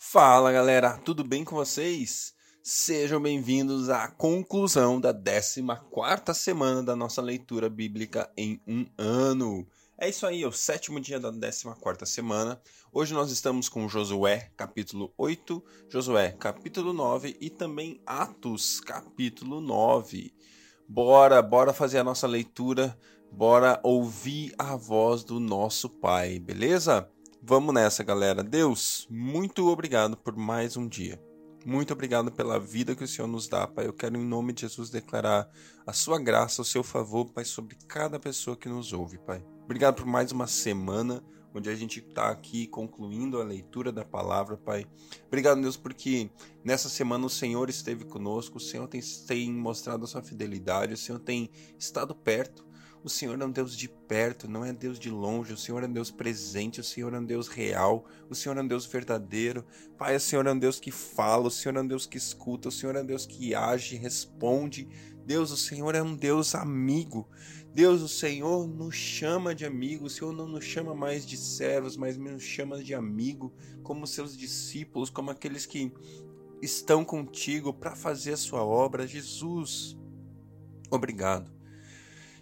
Fala galera, tudo bem com vocês? Sejam bem-vindos à conclusão da 14 semana da nossa leitura bíblica em um ano. É isso aí, é o sétimo dia da 14 semana. Hoje nós estamos com Josué, capítulo 8, Josué, capítulo 9 e também Atos, capítulo 9. Bora, bora fazer a nossa leitura, bora ouvir a voz do nosso Pai, beleza? Vamos nessa, galera. Deus, muito obrigado por mais um dia. Muito obrigado pela vida que o Senhor nos dá, Pai. Eu quero, em nome de Jesus, declarar a sua graça, o seu favor, Pai, sobre cada pessoa que nos ouve, Pai. Obrigado por mais uma semana onde a gente está aqui concluindo a leitura da palavra, Pai. Obrigado, Deus, porque nessa semana o Senhor esteve conosco, o Senhor tem, tem mostrado a sua fidelidade, o Senhor tem estado perto. O Senhor é um Deus de perto, não é Deus de longe. O Senhor é um Deus presente, o Senhor é um Deus real, o Senhor é um Deus verdadeiro. Pai, o Senhor é um Deus que fala, o Senhor é um Deus que escuta, o Senhor é um Deus que age, responde. Deus, o Senhor é um Deus amigo. Deus, o Senhor nos chama de amigo, o Senhor não nos chama mais de servos, mas nos chama de amigo, como seus discípulos, como aqueles que estão contigo para fazer a sua obra. Jesus, obrigado.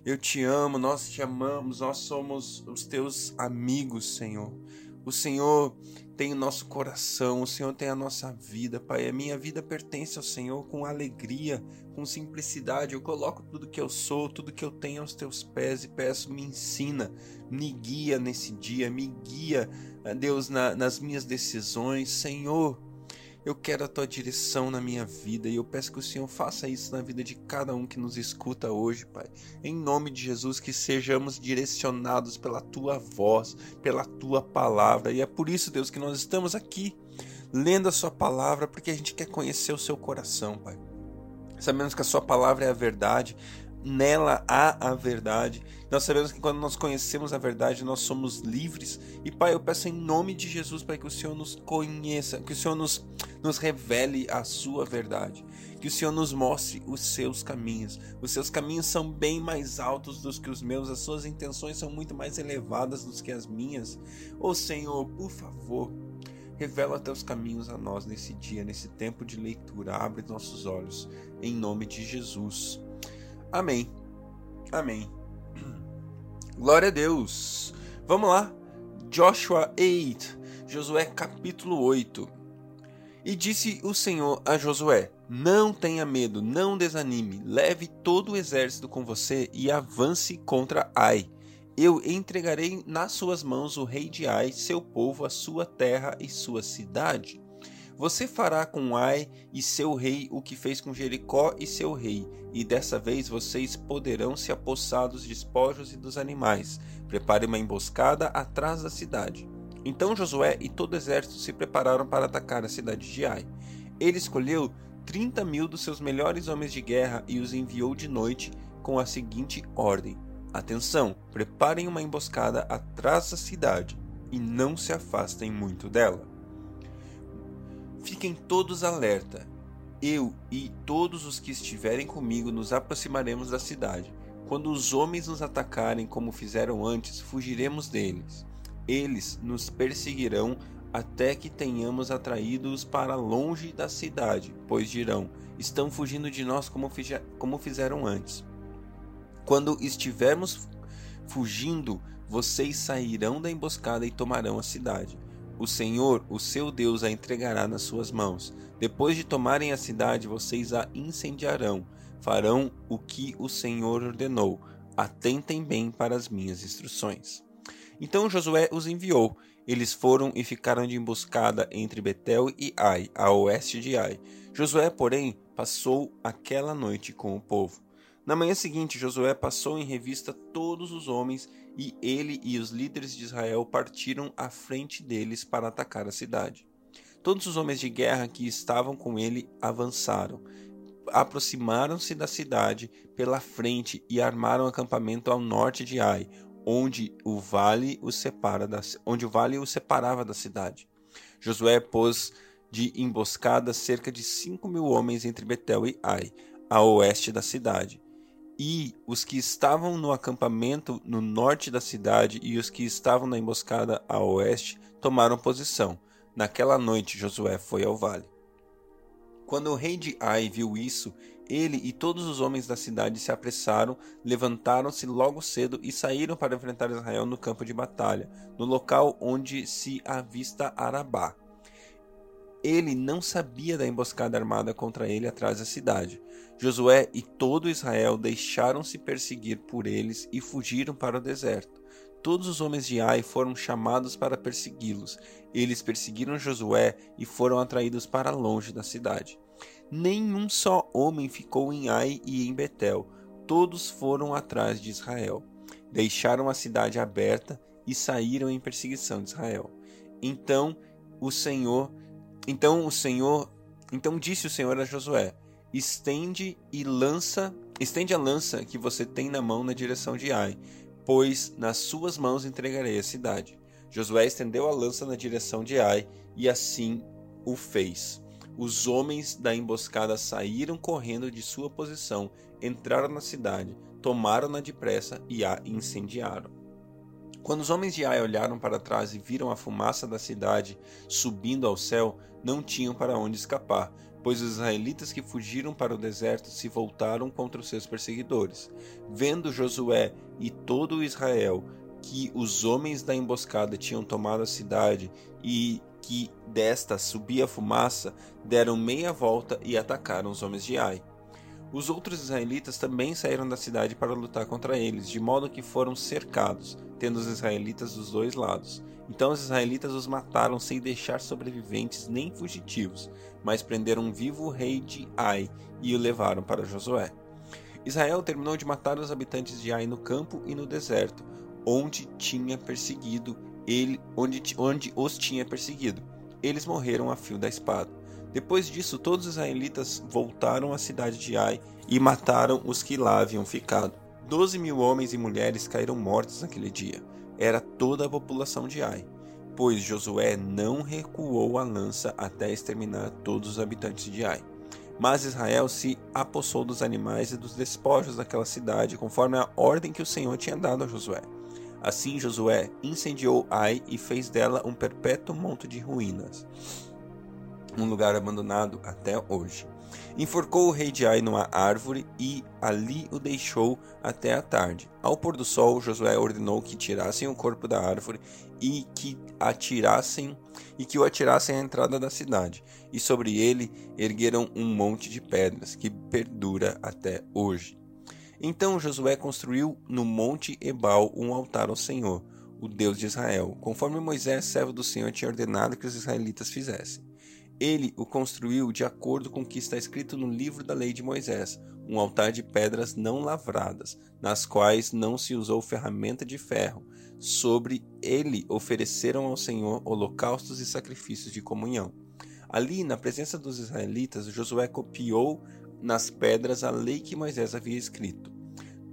Eu te amo, nós te amamos, nós somos os teus amigos, Senhor. O Senhor tem o nosso coração, o Senhor tem a nossa vida, Pai. A minha vida pertence ao Senhor com alegria, com simplicidade. Eu coloco tudo que eu sou, tudo que eu tenho aos teus pés e peço, me ensina, me guia nesse dia, me guia, Deus, na, nas minhas decisões. Senhor, eu quero a tua direção na minha vida e eu peço que o Senhor faça isso na vida de cada um que nos escuta hoje, Pai. Em nome de Jesus, que sejamos direcionados pela tua voz, pela tua palavra. E é por isso, Deus, que nós estamos aqui lendo a sua palavra, porque a gente quer conhecer o seu coração, Pai. Sabemos que a sua palavra é a verdade, nela há a verdade. Nós sabemos que quando nós conhecemos a verdade, nós somos livres. E Pai, eu peço em nome de Jesus, Pai, que o Senhor nos conheça, que o Senhor nos, nos revele a sua verdade. Que o Senhor nos mostre os seus caminhos. Os seus caminhos são bem mais altos do que os meus, as suas intenções são muito mais elevadas do que as minhas. Ô oh, Senhor, por favor, revela teus caminhos a nós nesse dia, nesse tempo de leitura. Abre nossos olhos, em nome de Jesus. Amém. Amém. Glória a Deus. Vamos lá. Joshua 8. Josué capítulo 8. E disse o Senhor a Josué: Não tenha medo, não desanime, leve todo o exército com você e avance contra Ai. Eu entregarei nas suas mãos o rei de Ai, seu povo, a sua terra e sua cidade. Você fará com Ai e seu rei o que fez com Jericó e seu rei, e dessa vez vocês poderão se apossar dos despojos e dos animais. Prepare uma emboscada atrás da cidade. Então Josué e todo o exército se prepararam para atacar a cidade de Ai. Ele escolheu 30 mil dos seus melhores homens de guerra e os enviou de noite com a seguinte ordem: Atenção, preparem uma emboscada atrás da cidade e não se afastem muito dela. Fiquem todos alerta. Eu e todos os que estiverem comigo nos aproximaremos da cidade. Quando os homens nos atacarem como fizeram antes, fugiremos deles. Eles nos perseguirão até que tenhamos atraído-os para longe da cidade, pois dirão: estão fugindo de nós como, como fizeram antes. Quando estivermos fugindo, vocês sairão da emboscada e tomarão a cidade. O Senhor, o seu Deus, a entregará nas suas mãos. Depois de tomarem a cidade, vocês a incendiarão. Farão o que o Senhor ordenou. Atentem bem para as minhas instruções. Então Josué os enviou. Eles foram e ficaram de emboscada entre Betel e Ai, a oeste de Ai. Josué, porém, passou aquela noite com o povo. Na manhã seguinte, Josué passou em revista todos os homens e ele e os líderes de Israel partiram à frente deles para atacar a cidade. Todos os homens de guerra que estavam com ele avançaram, aproximaram-se da cidade pela frente e armaram acampamento ao norte de Ai, onde o vale o separa da, onde o vale o separava da cidade. Josué pôs de emboscada cerca de cinco mil homens entre Betel e Ai, a oeste da cidade e os que estavam no acampamento no norte da cidade e os que estavam na emboscada a oeste tomaram posição. Naquela noite Josué foi ao vale. Quando o rei de Ai viu isso, ele e todos os homens da cidade se apressaram, levantaram-se logo cedo e saíram para enfrentar Israel no campo de batalha, no local onde se avista Arabá. Ele não sabia da emboscada armada contra ele atrás da cidade. Josué e todo Israel deixaram-se perseguir por eles e fugiram para o deserto. Todos os homens de Ai foram chamados para persegui-los. Eles perseguiram Josué e foram atraídos para longe da cidade. Nenhum só homem ficou em Ai e em Betel. Todos foram atrás de Israel. Deixaram a cidade aberta e saíram em perseguição de Israel. Então o Senhor, então o Senhor, então disse o Senhor a Josué: Estende e lança, estende a lança que você tem na mão na direção de Ai, pois nas suas mãos entregarei a cidade. Josué estendeu a lança na direção de Ai e assim o fez. Os homens da emboscada saíram correndo de sua posição, entraram na cidade, tomaram-na depressa e a incendiaram. Quando os homens de Ai olharam para trás e viram a fumaça da cidade subindo ao céu, não tinham para onde escapar, pois os israelitas que fugiram para o deserto se voltaram contra os seus perseguidores. Vendo Josué e todo Israel que os homens da emboscada tinham tomado a cidade e que desta subia fumaça, deram meia volta e atacaram os homens de Ai. Os outros israelitas também saíram da cidade para lutar contra eles, de modo que foram cercados, tendo os israelitas dos dois lados. Então os israelitas os mataram sem deixar sobreviventes nem fugitivos, mas prenderam vivo o rei de Ai e o levaram para Josué. Israel terminou de matar os habitantes de Ai no campo e no deserto, onde tinha perseguido ele, onde, onde os tinha perseguido. Eles morreram a fio da espada. Depois disso, todos os israelitas voltaram à cidade de Ai e mataram os que lá haviam ficado. Doze mil homens e mulheres caíram mortos naquele dia. Era toda a população de Ai, pois Josué não recuou a lança até exterminar todos os habitantes de Ai. Mas Israel se apossou dos animais e dos despojos daquela cidade, conforme a ordem que o Senhor tinha dado a Josué. Assim Josué incendiou Ai e fez dela um perpétuo monte de ruínas, um lugar abandonado até hoje. Enforcou o rei de Ai numa árvore e ali o deixou até a tarde. Ao pôr do sol, Josué ordenou que tirassem o corpo da árvore e que atirassem e que o atirassem à entrada da cidade. E sobre ele ergueram um monte de pedras que perdura até hoje. Então Josué construiu no monte Ebal um altar ao Senhor, o Deus de Israel, conforme Moisés, servo do Senhor, tinha ordenado que os israelitas fizessem. Ele o construiu de acordo com o que está escrito no livro da lei de Moisés, um altar de pedras não lavradas, nas quais não se usou ferramenta de ferro. Sobre ele ofereceram ao Senhor holocaustos e sacrifícios de comunhão. Ali, na presença dos israelitas, Josué copiou nas pedras a lei que Moisés havia escrito.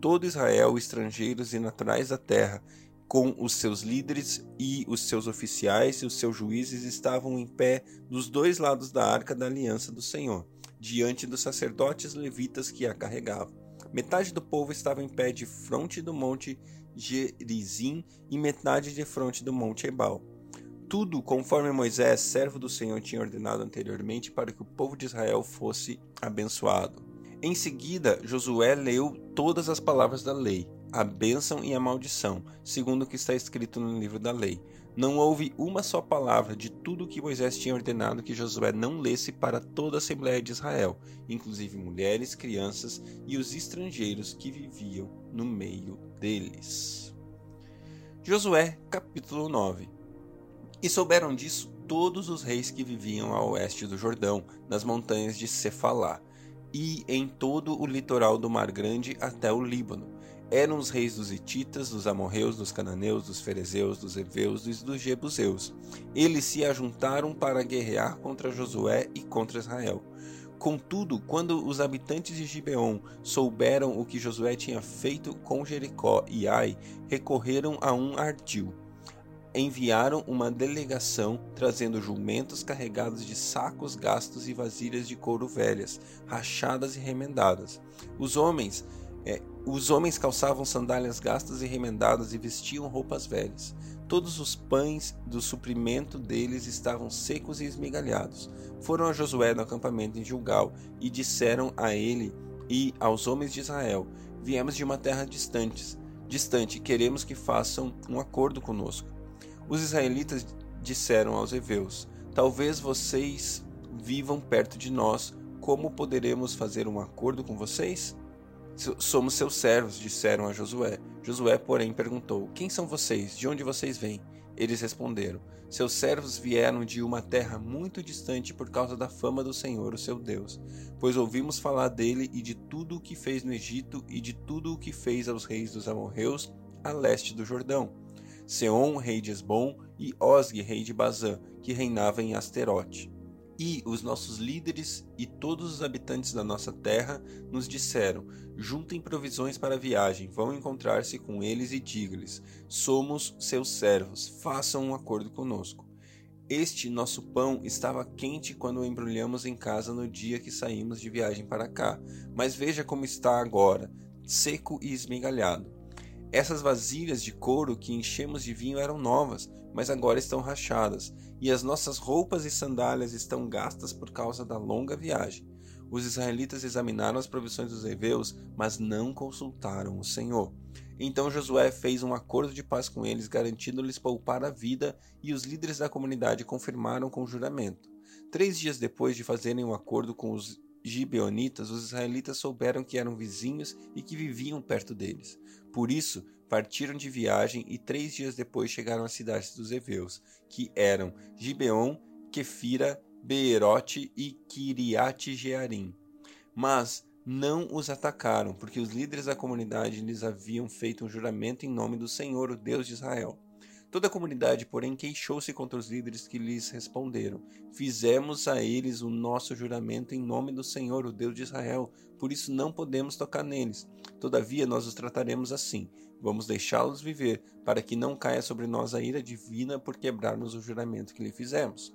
Todo Israel, estrangeiros e naturais da terra, com os seus líderes e os seus oficiais e os seus juízes estavam em pé dos dois lados da arca da aliança do Senhor, diante dos sacerdotes levitas que a carregavam. Metade do povo estava em pé de fronte do monte Gerizim e metade de fronte do monte Ebal tudo conforme Moisés, servo do Senhor, tinha ordenado anteriormente para que o povo de Israel fosse abençoado. Em seguida, Josué leu todas as palavras da lei, a bênção e a maldição, segundo o que está escrito no livro da lei. Não houve uma só palavra de tudo o que Moisés tinha ordenado que Josué não lesse para toda a Assembleia de Israel, inclusive mulheres, crianças e os estrangeiros que viviam no meio deles. Josué, capítulo 9 e souberam disso todos os reis que viviam a oeste do Jordão, nas montanhas de Cefalá, e em todo o litoral do Mar Grande até o Líbano. Eram os reis dos Hititas, dos Amorreus, dos Cananeus, dos Ferezeus, dos Eveus e dos Jebuseus. Eles se ajuntaram para guerrear contra Josué e contra Israel. Contudo, quando os habitantes de Gibeon souberam o que Josué tinha feito com Jericó e Ai, recorreram a um ardil enviaram uma delegação trazendo jumentos carregados de sacos gastos e vasilhas de couro velhas, rachadas e remendadas. Os homens é, Os homens calçavam sandálias gastas e remendadas e vestiam roupas velhas. Todos os pães do suprimento deles estavam secos e esmigalhados. Foram a Josué no acampamento em Gilgal e disseram a ele e aos homens de Israel: Viemos de uma terra distante, distante, queremos que façam um acordo conosco. Os israelitas disseram aos heveus: Talvez vocês vivam perto de nós, como poderemos fazer um acordo com vocês? Somos seus servos, disseram a Josué. Josué, porém, perguntou: Quem são vocês? De onde vocês vêm? Eles responderam: Seus servos vieram de uma terra muito distante por causa da fama do Senhor, o seu Deus. Pois ouvimos falar dele e de tudo o que fez no Egito e de tudo o que fez aos reis dos amorreus a leste do Jordão. Seom, rei de Esbom, e Osg, rei de Bazã, que reinava em Asterote. E os nossos líderes e todos os habitantes da nossa terra nos disseram: Juntem provisões para a viagem, vão encontrar-se com eles e diga-lhes: Somos seus servos, façam um acordo conosco. Este nosso pão estava quente quando o embrulhamos em casa no dia que saímos de viagem para cá, mas veja como está agora, seco e esmigalhado. Essas vasilhas de couro que enchemos de vinho eram novas, mas agora estão rachadas, e as nossas roupas e sandálias estão gastas por causa da longa viagem. Os israelitas examinaram as provisões dos heveus, mas não consultaram o Senhor. Então Josué fez um acordo de paz com eles, garantindo-lhes poupar a vida, e os líderes da comunidade confirmaram com juramento. Três dias depois de fazerem um acordo com os gibeonitas, os israelitas souberam que eram vizinhos e que viviam perto deles. Por isso, partiram de viagem e três dias depois chegaram às cidades dos heveus, que eram Gibeon, Kefira, Beerote e Kiriate Jearim. Mas não os atacaram, porque os líderes da comunidade lhes haviam feito um juramento em nome do Senhor, o Deus de Israel. Toda a comunidade, porém, queixou-se contra os líderes que lhes responderam: Fizemos a eles o nosso juramento em nome do Senhor, o Deus de Israel, por isso não podemos tocar neles. Todavia, nós os trataremos assim. Vamos deixá-los viver, para que não caia sobre nós a ira divina por quebrarmos o juramento que lhe fizemos.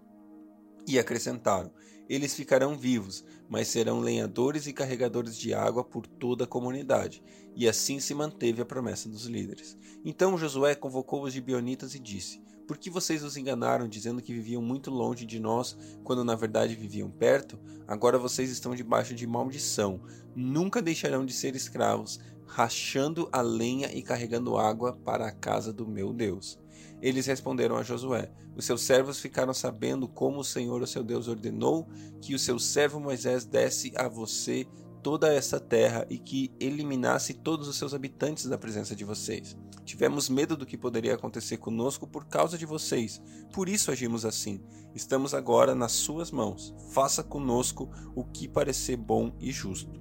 E acrescentaram: Eles ficarão vivos, mas serão lenhadores e carregadores de água por toda a comunidade. E assim se manteve a promessa dos líderes. Então Josué convocou os gibeonitas e disse: Por que vocês os enganaram, dizendo que viviam muito longe de nós, quando na verdade viviam perto? Agora vocês estão debaixo de maldição. Nunca deixarão de ser escravos, rachando a lenha e carregando água para a casa do meu Deus. Eles responderam a Josué: Os seus servos ficaram sabendo como o Senhor, o seu Deus, ordenou que o seu servo Moisés desse a você toda essa terra e que eliminasse todos os seus habitantes da presença de vocês. Tivemos medo do que poderia acontecer conosco por causa de vocês, por isso agimos assim. Estamos agora nas suas mãos. Faça conosco o que parecer bom e justo.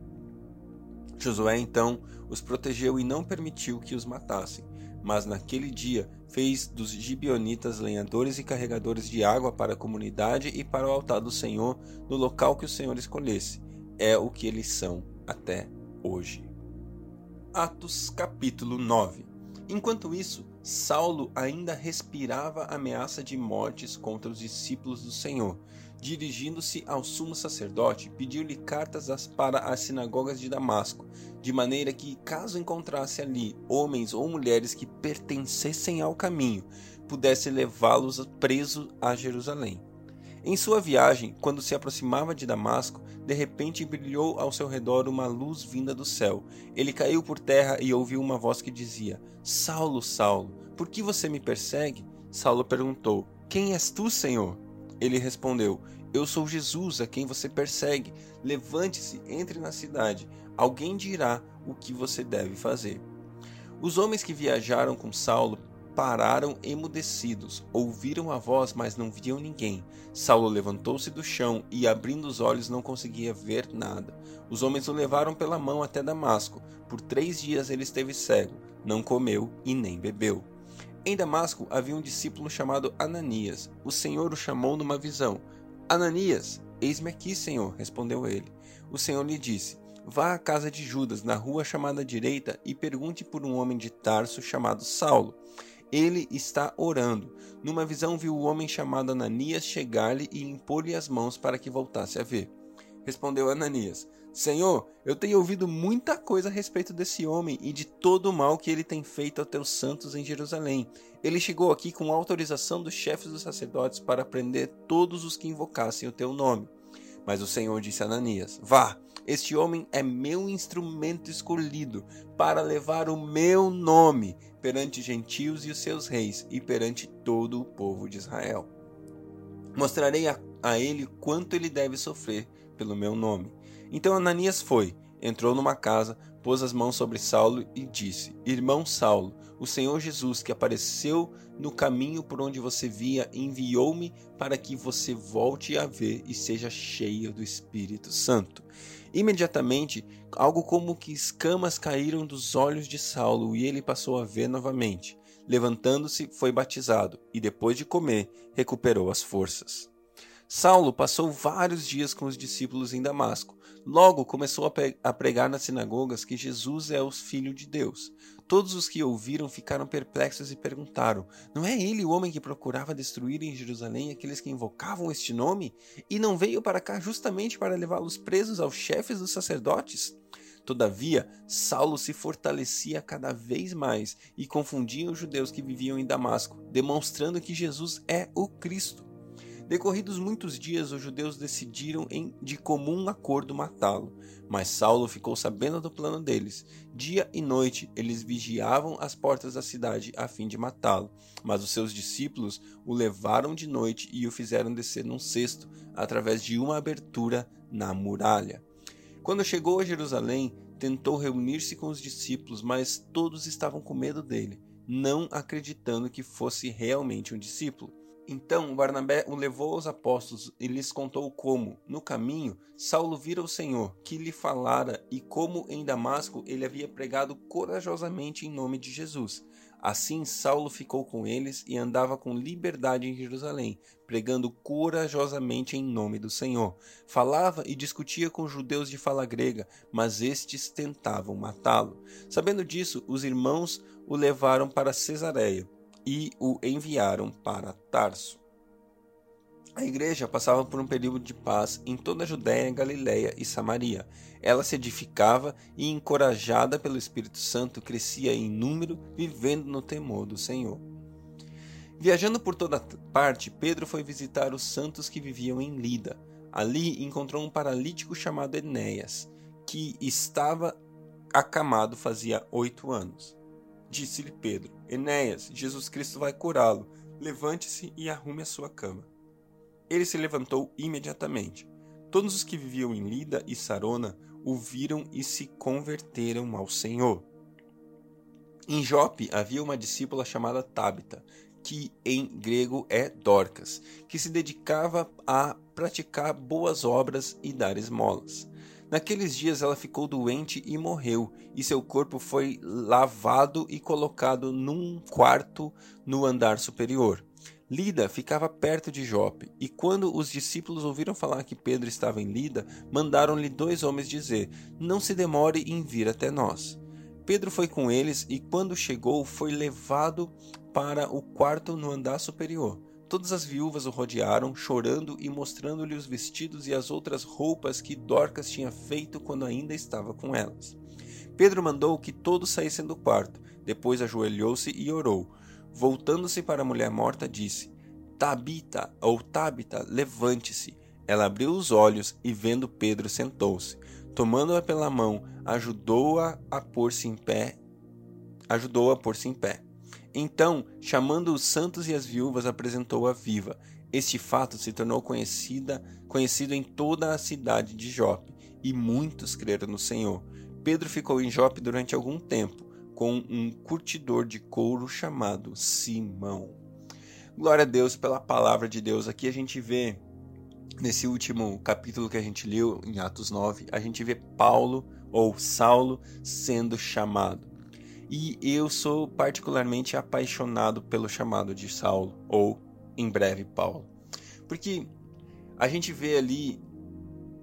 Josué então os protegeu e não permitiu que os matassem. Mas naquele dia fez dos gibionitas lenhadores e carregadores de água para a comunidade e para o altar do Senhor no local que o Senhor escolhesse. É o que eles são até hoje. Atos capítulo 9 Enquanto isso, Saulo ainda respirava ameaça de mortes contra os discípulos do Senhor dirigindo-se ao sumo sacerdote, pediu-lhe cartas para as sinagogas de Damasco, de maneira que, caso encontrasse ali homens ou mulheres que pertencessem ao caminho, pudesse levá-los preso a Jerusalém. Em sua viagem, quando se aproximava de Damasco, de repente brilhou ao seu redor uma luz vinda do céu. Ele caiu por terra e ouviu uma voz que dizia: Saulo, Saulo, por que você me persegue? Saulo perguntou: Quem és tu, Senhor? Ele respondeu: Eu sou Jesus, a quem você persegue. Levante-se, entre na cidade. Alguém dirá o que você deve fazer. Os homens que viajaram com Saulo pararam emudecidos, ouviram a voz, mas não viam ninguém. Saulo levantou-se do chão e, abrindo os olhos, não conseguia ver nada. Os homens o levaram pela mão até Damasco. Por três dias ele esteve cego, não comeu e nem bebeu. Em Damasco havia um discípulo chamado Ananias. O Senhor o chamou numa visão. Ananias, eis-me aqui, Senhor, respondeu ele. O Senhor lhe disse: Vá à casa de Judas, na rua chamada direita, e pergunte por um homem de Tarso chamado Saulo. Ele está orando. Numa visão viu o homem chamado Ananias chegar-lhe e impor-lhe as mãos para que voltasse a ver. Respondeu Ananias: Senhor, eu tenho ouvido muita coisa a respeito desse homem e de todo o mal que ele tem feito aos teus santos em Jerusalém. Ele chegou aqui com autorização dos chefes dos sacerdotes para prender todos os que invocassem o teu nome. Mas o Senhor disse a Ananias: Vá, este homem é meu instrumento escolhido para levar o meu nome perante gentios e os seus reis e perante todo o povo de Israel. Mostrarei a, a ele quanto ele deve sofrer pelo meu nome. Então Ananias foi, entrou numa casa, pôs as mãos sobre Saulo e disse: Irmão Saulo, o Senhor Jesus, que apareceu no caminho por onde você via, enviou-me para que você volte a ver e seja cheio do Espírito Santo. Imediatamente, algo como que escamas caíram dos olhos de Saulo e ele passou a ver novamente. Levantando-se, foi batizado e, depois de comer, recuperou as forças. Saulo passou vários dias com os discípulos em Damasco. Logo começou a pregar nas sinagogas que Jesus é o Filho de Deus. Todos os que ouviram ficaram perplexos e perguntaram: Não é ele o homem que procurava destruir em Jerusalém aqueles que invocavam este nome? E não veio para cá justamente para levá-los presos aos chefes dos sacerdotes? Todavia, Saulo se fortalecia cada vez mais e confundia os judeus que viviam em Damasco, demonstrando que Jesus é o Cristo. Decorridos muitos dias, os judeus decidiram em, de comum acordo matá-lo, mas Saulo ficou sabendo do plano deles. Dia e noite eles vigiavam as portas da cidade a fim de matá-lo, mas os seus discípulos o levaram de noite e o fizeram descer num cesto através de uma abertura na muralha. Quando chegou a Jerusalém, tentou reunir-se com os discípulos, mas todos estavam com medo dele, não acreditando que fosse realmente um discípulo. Então Barnabé o levou aos apóstolos e lhes contou como, no caminho, Saulo vira o Senhor, que lhe falara, e como em Damasco ele havia pregado corajosamente em nome de Jesus. Assim Saulo ficou com eles e andava com liberdade em Jerusalém, pregando corajosamente em nome do Senhor. Falava e discutia com judeus de fala grega, mas estes tentavam matá-lo. Sabendo disso, os irmãos o levaram para Cesareia e o enviaram para Tarso. A igreja passava por um período de paz em toda a Judéia, Galiléia e Samaria. Ela se edificava e, encorajada pelo Espírito Santo, crescia em número, vivendo no temor do Senhor. Viajando por toda parte, Pedro foi visitar os santos que viviam em Lida. Ali encontrou um paralítico chamado Enéas, que estava acamado fazia oito anos. Disse-lhe Pedro: Enéas, Jesus Cristo vai curá-lo. Levante-se e arrume a sua cama. Ele se levantou imediatamente. Todos os que viviam em Lida e Sarona o viram e se converteram ao Senhor. Em Jope havia uma discípula chamada Tabita, que em grego é Dorcas, que se dedicava a praticar boas obras e dar esmolas. Naqueles dias ela ficou doente e morreu, e seu corpo foi lavado e colocado num quarto no andar superior. Lida ficava perto de Jope, e quando os discípulos ouviram falar que Pedro estava em Lida, mandaram-lhe dois homens dizer: Não se demore em vir até nós. Pedro foi com eles e, quando chegou, foi levado para o quarto no andar superior. Todas as viúvas o rodearam, chorando e mostrando-lhe os vestidos e as outras roupas que Dorcas tinha feito quando ainda estava com elas. Pedro mandou que todos saíssem do quarto. Depois ajoelhou-se e orou. Voltando-se para a mulher morta, disse: Tabita, ou Tabita, levante-se. Ela abriu os olhos e, vendo Pedro, sentou-se. Tomando-a pela mão, ajudou-a a pôr-se em pé. Ajudou-a a pôr-se em pé. Então, chamando os santos e as viúvas, apresentou-a viva. Este fato se tornou conhecida, conhecido em toda a cidade de Jope, e muitos creram no Senhor. Pedro ficou em Jope durante algum tempo, com um curtidor de couro chamado Simão. Glória a Deus pela palavra de Deus. Aqui a gente vê, nesse último capítulo que a gente leu, em Atos 9, a gente vê Paulo ou Saulo sendo chamado. E eu sou particularmente apaixonado pelo chamado de Saulo, ou em breve Paulo. Porque a gente vê ali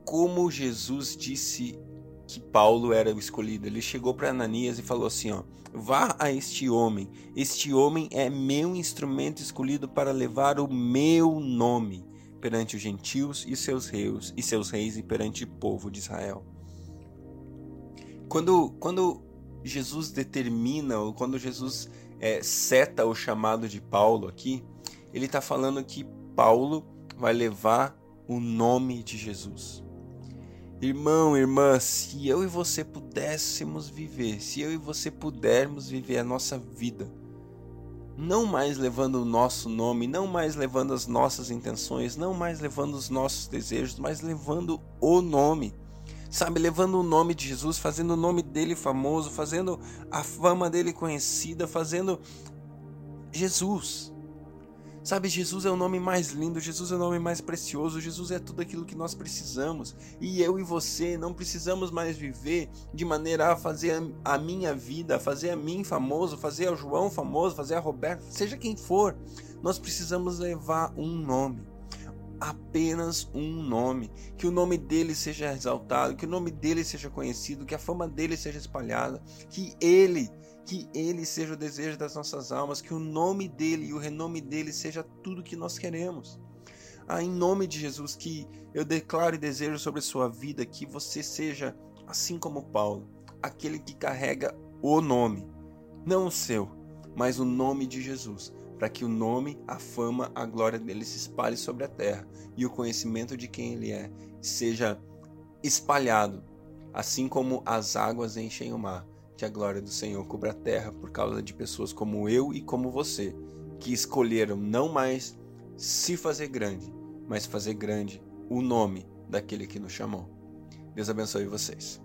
como Jesus disse que Paulo era o escolhido. Ele chegou para Ananias e falou assim: ó, vá a este homem. Este homem é meu instrumento escolhido para levar o meu nome perante os gentios e seus reis e seus reis e perante o povo de Israel. Quando, quando Jesus determina, ou quando Jesus é, seta o chamado de Paulo aqui, ele está falando que Paulo vai levar o nome de Jesus. Irmão, irmã, se eu e você pudéssemos viver, se eu e você pudermos viver a nossa vida, não mais levando o nosso nome, não mais levando as nossas intenções, não mais levando os nossos desejos, mas levando o nome. Sabe, levando o nome de Jesus, fazendo o nome dele famoso, fazendo a fama dele conhecida, fazendo Jesus. Sabe, Jesus é o nome mais lindo, Jesus é o nome mais precioso, Jesus é tudo aquilo que nós precisamos. E eu e você não precisamos mais viver de maneira a fazer a minha vida, fazer a mim famoso, fazer o João famoso, fazer a Roberto, seja quem for. Nós precisamos levar um nome apenas um nome, que o nome dele seja exaltado, que o nome dele seja conhecido, que a fama dele seja espalhada, que ele que ele seja o desejo das nossas almas, que o nome dele e o renome dele seja tudo que nós queremos. Ah, em nome de Jesus, que eu declaro e desejo sobre a sua vida que você seja, assim como Paulo, aquele que carrega o nome, não o seu, mas o nome de Jesus, para que o nome, a fama, a glória dele se espalhe sobre a terra e o conhecimento de quem ele é seja espalhado, assim como as águas enchem o mar que a glória do Senhor cubra a terra por causa de pessoas como eu e como você, que escolheram não mais se fazer grande, mas fazer grande o nome daquele que nos chamou. Deus abençoe vocês.